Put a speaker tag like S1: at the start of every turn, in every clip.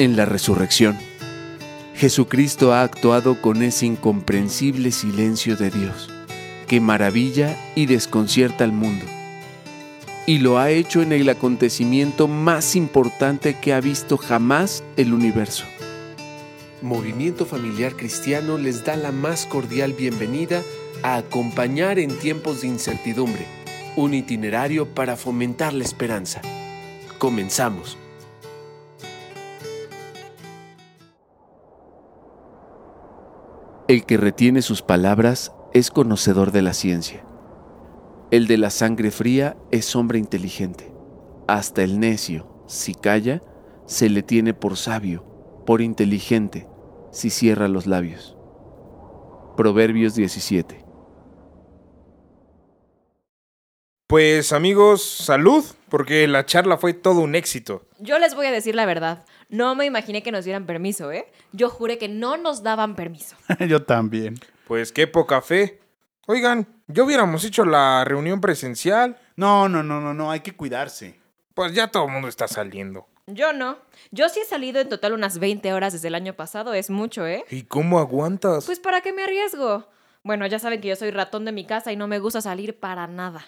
S1: en la resurrección. Jesucristo ha actuado con ese incomprensible silencio de Dios, que maravilla y desconcierta al mundo. Y lo ha hecho en el acontecimiento más importante que ha visto jamás el universo. Movimiento Familiar Cristiano les da la más cordial bienvenida a acompañar en tiempos de incertidumbre, un itinerario para fomentar la esperanza. Comenzamos. El que retiene sus palabras es conocedor de la ciencia. El de la sangre fría es hombre inteligente. Hasta el necio, si calla, se le tiene por sabio, por inteligente, si cierra los labios. Proverbios 17.
S2: Pues amigos, salud, porque la charla fue todo un éxito.
S3: Yo les voy a decir la verdad. No me imaginé que nos dieran permiso, ¿eh? Yo juré que no nos daban permiso.
S4: Yo también.
S2: Pues qué poca fe. Oigan, ¿ya hubiéramos hecho la reunión presencial?
S4: No, no, no, no, no, hay que cuidarse.
S2: Pues ya todo el mundo está saliendo.
S3: Yo no. Yo sí he salido en total unas 20 horas desde el año pasado, es mucho, ¿eh?
S2: ¿Y cómo aguantas?
S3: Pues ¿para qué me arriesgo? Bueno, ya saben que yo soy ratón de mi casa y no me gusta salir para nada.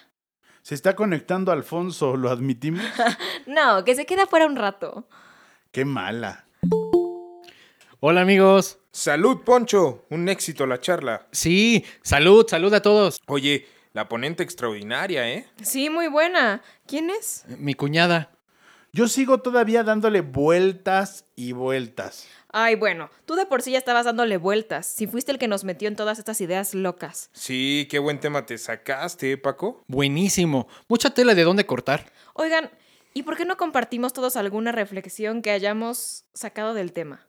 S4: Se está conectando Alfonso, ¿lo admitimos?
S3: no, que se queda fuera un rato.
S4: Qué mala.
S5: Hola amigos.
S2: Salud, Poncho. Un éxito la charla.
S5: Sí, salud, salud a todos.
S2: Oye, la ponente extraordinaria, ¿eh?
S3: Sí, muy buena. ¿Quién es?
S5: Mi cuñada.
S4: Yo sigo todavía dándole vueltas y vueltas.
S3: Ay, bueno, tú de por sí ya estabas dándole vueltas, si fuiste el que nos metió en todas estas ideas locas.
S2: Sí, qué buen tema te sacaste, ¿eh, Paco.
S5: Buenísimo. Mucha tela de dónde cortar.
S3: Oigan, ¿y por qué no compartimos todos alguna reflexión que hayamos sacado del tema?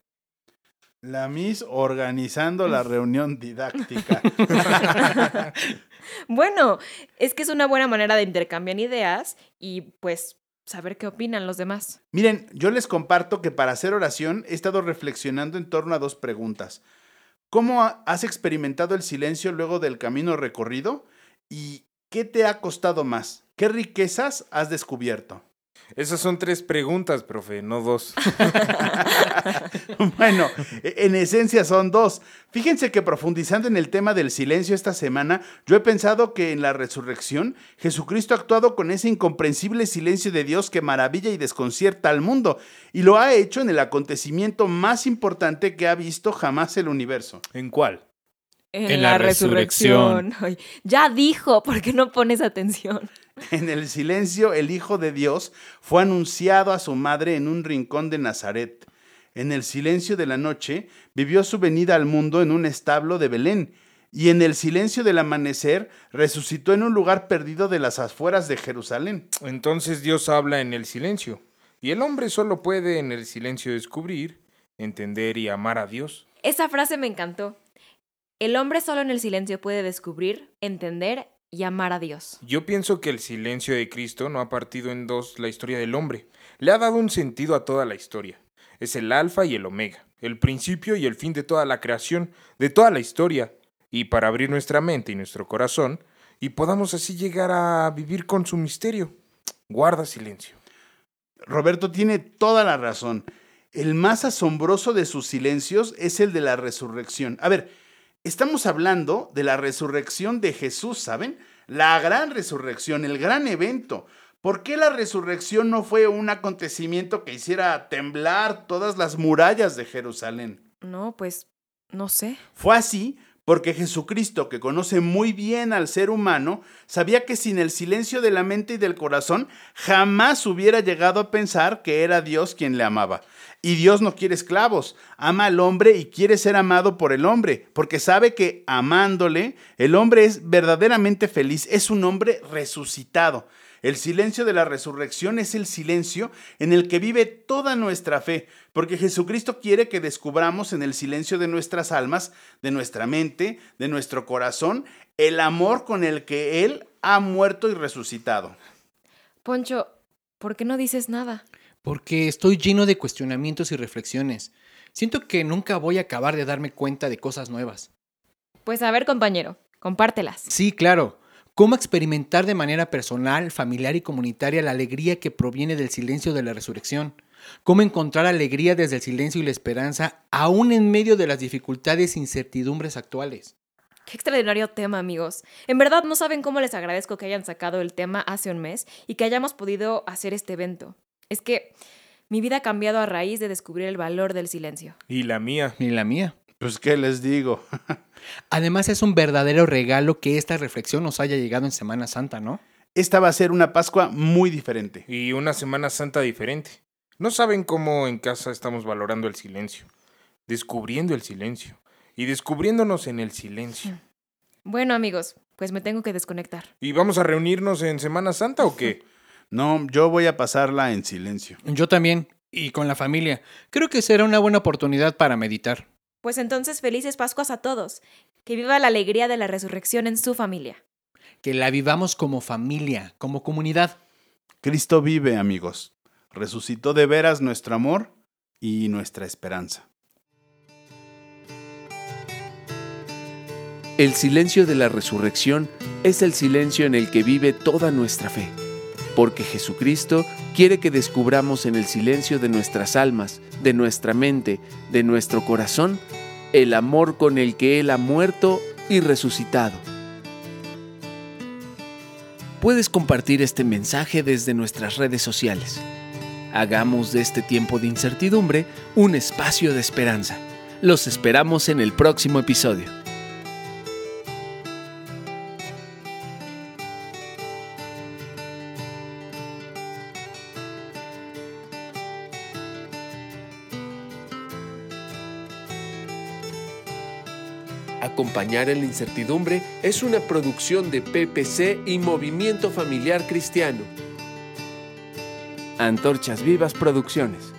S4: La Miss organizando la reunión didáctica.
S3: bueno, es que es una buena manera de intercambiar ideas y pues saber qué opinan los demás.
S4: Miren, yo les comparto que para hacer oración he estado reflexionando en torno a dos preguntas. ¿Cómo has experimentado el silencio luego del camino recorrido? ¿Y qué te ha costado más? ¿Qué riquezas has descubierto?
S2: Esas son tres preguntas, profe, no dos.
S4: bueno, en esencia son dos. Fíjense que profundizando en el tema del silencio esta semana, yo he pensado que en la resurrección Jesucristo ha actuado con ese incomprensible silencio de Dios que maravilla y desconcierta al mundo, y lo ha hecho en el acontecimiento más importante que ha visto jamás el universo.
S2: ¿En cuál?
S3: En, la, resurrección. ya dijo, ¿por qué no pones atención?
S4: En el silencio, el Hijo de Dios fue anunciado a su madre en un rincón de Nazaret. En el silencio de la noche, vivió su venida al mundo en un establo de Belén. Y en el silencio del amanecer, resucitó en un lugar perdido de las afueras de Jerusalén.
S2: Entonces Dios habla en el silencio. Y el hombre solo puede en el silencio descubrir, entender y amar a Dios.
S3: Esa frase me encantó. El hombre solo en el silencio puede descubrir, entender y amar a Dios.
S2: Yo pienso que el silencio de Cristo no ha partido en dos la historia del hombre. Le ha dado un sentido a toda la historia. Es el alfa y el omega, el principio y el fin de toda la creación, de toda la historia. Y para abrir nuestra mente y nuestro corazón, y podamos así llegar a vivir con su misterio. Guarda silencio.
S4: Roberto tiene toda la razón. El más asombroso de sus silencios es el de la resurrección. A ver, Estamos hablando de la resurrección de Jesús, ¿saben? La gran resurrección, el gran evento. ¿Por qué la resurrección no fue un acontecimiento que hiciera temblar todas las murallas de Jerusalén?
S3: No, pues no sé.
S4: Fue así porque Jesucristo, que conoce muy bien al ser humano, sabía que sin el silencio de la mente y del corazón jamás hubiera llegado a pensar que era Dios quien le amaba. Y Dios no quiere esclavos, ama al hombre y quiere ser amado por el hombre, porque sabe que amándole, el hombre es verdaderamente feliz, es un hombre resucitado. El silencio de la resurrección es el silencio en el que vive toda nuestra fe, porque Jesucristo quiere que descubramos en el silencio de nuestras almas, de nuestra mente, de nuestro corazón, el amor con el que Él ha muerto y resucitado.
S3: Poncho, ¿por qué no dices nada?
S5: porque estoy lleno de cuestionamientos y reflexiones. Siento que nunca voy a acabar de darme cuenta de cosas nuevas.
S3: Pues a ver, compañero, compártelas.
S5: Sí, claro. Cómo experimentar de manera personal, familiar y comunitaria la alegría que proviene del silencio de la resurrección, cómo encontrar alegría desde el silencio y la esperanza, aún en medio de las dificultades e incertidumbres actuales.
S3: Qué extraordinario tema, amigos. En verdad no saben cómo les agradezco que hayan sacado el tema hace un mes y que hayamos podido hacer este evento. Es que mi vida ha cambiado a raíz de descubrir el valor del silencio.
S2: Y la mía.
S5: Y la mía.
S4: Pues, ¿qué les digo?
S5: Además es un verdadero regalo que esta reflexión nos haya llegado en Semana Santa, ¿no?
S4: Esta va a ser una Pascua muy diferente.
S2: Y una Semana Santa diferente. No saben cómo en casa estamos valorando el silencio, descubriendo el silencio y descubriéndonos en el silencio.
S3: Bueno, amigos, pues me tengo que desconectar.
S2: ¿Y vamos a reunirnos en Semana Santa o qué?
S4: No, yo voy a pasarla en silencio.
S5: Yo también, y con la familia. Creo que será una buena oportunidad para meditar.
S3: Pues entonces felices Pascuas a todos. Que viva la alegría de la resurrección en su familia.
S5: Que la vivamos como familia, como comunidad.
S4: Cristo vive, amigos. Resucitó de veras nuestro amor y nuestra esperanza.
S1: El silencio de la resurrección es el silencio en el que vive toda nuestra fe, porque Jesucristo quiere que descubramos en el silencio de nuestras almas, de nuestra mente, de nuestro corazón, el amor con el que Él ha muerto y resucitado. Puedes compartir este mensaje desde nuestras redes sociales. Hagamos de este tiempo de incertidumbre un espacio de esperanza. Los esperamos en el próximo episodio. Acompañar en la incertidumbre es una producción de PPC y Movimiento Familiar Cristiano. Antorchas Vivas Producciones.